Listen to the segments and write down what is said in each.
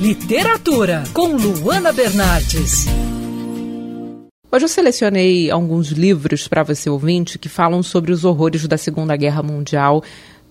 Literatura, com Luana Bernardes. Hoje eu selecionei alguns livros para você ouvinte que falam sobre os horrores da Segunda Guerra Mundial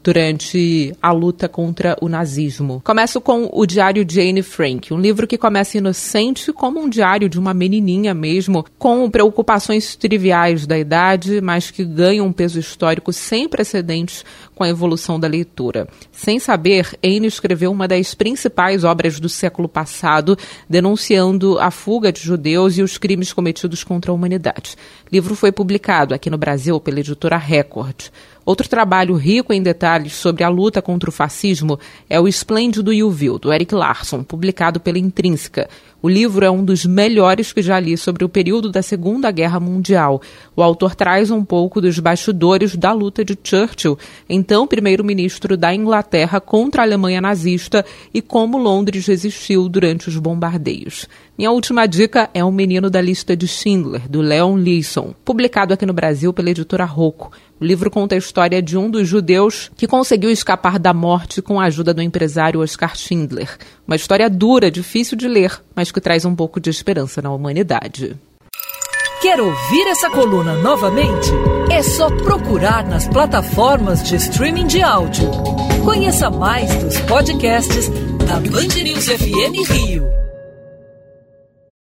durante a luta contra o nazismo. Começo com o Diário de Jane Frank, um livro que começa inocente como um diário de uma menininha mesmo, com preocupações triviais da idade, mas que ganha um peso histórico sem precedentes com a evolução da leitura. Sem saber, Anne escreveu uma das principais obras do século passado, denunciando a fuga de judeus e os crimes cometidos contra a humanidade. O livro foi publicado aqui no Brasil pela editora Record. Outro trabalho rico em detalhes sobre a luta contra o fascismo é O Esplêndido e o Vil, do Eric Larson, publicado pela Intrínseca. O livro é um dos melhores que já li sobre o período da Segunda Guerra Mundial. O autor traz um pouco dos bastidores da luta de Churchill, então primeiro-ministro da Inglaterra contra a Alemanha nazista, e como Londres resistiu durante os bombardeios. Minha última dica é O Menino da Lista de Schindler, do Leon Leeson, publicado aqui no Brasil pela editora Rocco. O livro conta a história de um dos judeus que conseguiu escapar da morte com a ajuda do empresário Oscar Schindler. Uma história dura, difícil de ler, mas que traz um pouco de esperança na humanidade. Quer ouvir essa coluna novamente? É só procurar nas plataformas de streaming de áudio. Conheça mais dos podcasts da Band News FM Rio.